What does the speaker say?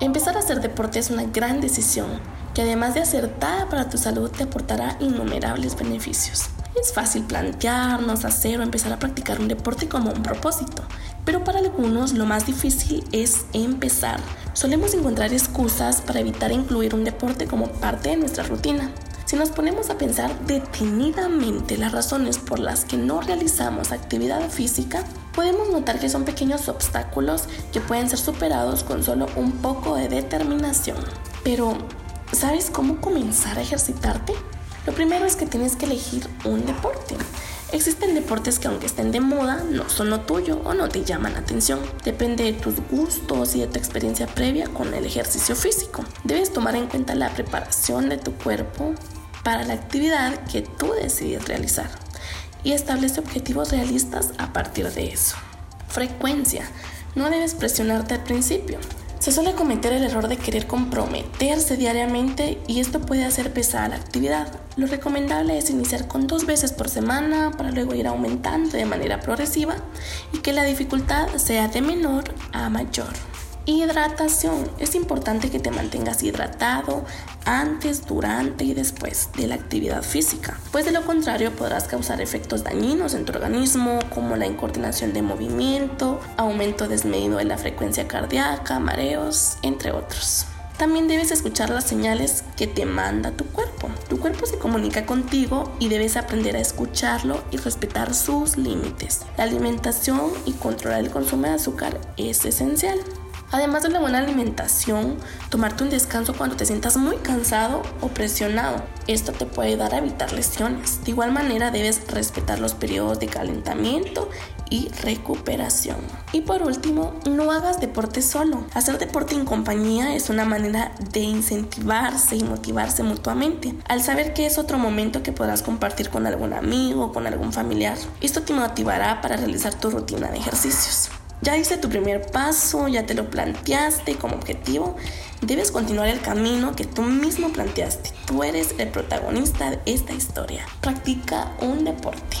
Empezar a hacer deporte es una gran decisión que además de acertada para tu salud te aportará innumerables beneficios. Es fácil plantearnos, hacer o empezar a practicar un deporte como un propósito, pero para algunos lo más difícil es empezar. Solemos encontrar excusas para evitar incluir un deporte como parte de nuestra rutina. Si nos ponemos a pensar detenidamente las razones por las que no realizamos actividad física, podemos notar que son pequeños obstáculos que pueden ser superados con solo un poco de determinación. Pero, ¿sabes cómo comenzar a ejercitarte? Lo primero es que tienes que elegir un deporte. Existen deportes que aunque estén de moda, no son lo tuyo o no te llaman la atención. Depende de tus gustos y de tu experiencia previa con el ejercicio físico. Debes tomar en cuenta la preparación de tu cuerpo, para la actividad que tú decides realizar y establece objetivos realistas a partir de eso. Frecuencia. No debes presionarte al principio. Se suele cometer el error de querer comprometerse diariamente y esto puede hacer pesar la actividad. Lo recomendable es iniciar con dos veces por semana para luego ir aumentando de manera progresiva y que la dificultad sea de menor a mayor. Hidratación. Es importante que te mantengas hidratado antes, durante y después de la actividad física, pues de lo contrario podrás causar efectos dañinos en tu organismo como la incoordinación de movimiento, aumento desmedido de la frecuencia cardíaca, mareos, entre otros. También debes escuchar las señales que te manda tu cuerpo. Tu cuerpo se comunica contigo y debes aprender a escucharlo y respetar sus límites. La alimentación y controlar el consumo de azúcar es esencial. Además de la buena alimentación, tomarte un descanso cuando te sientas muy cansado o presionado. Esto te puede ayudar a evitar lesiones. De igual manera debes respetar los periodos de calentamiento y recuperación. Y por último, no hagas deporte solo. Hacer deporte en compañía es una manera de incentivarse y motivarse mutuamente, al saber que es otro momento que podrás compartir con algún amigo o con algún familiar. Esto te motivará para realizar tu rutina de ejercicios. Ya hice tu primer paso, ya te lo planteaste como objetivo. Debes continuar el camino que tú mismo planteaste. Tú eres el protagonista de esta historia. Practica un deporte.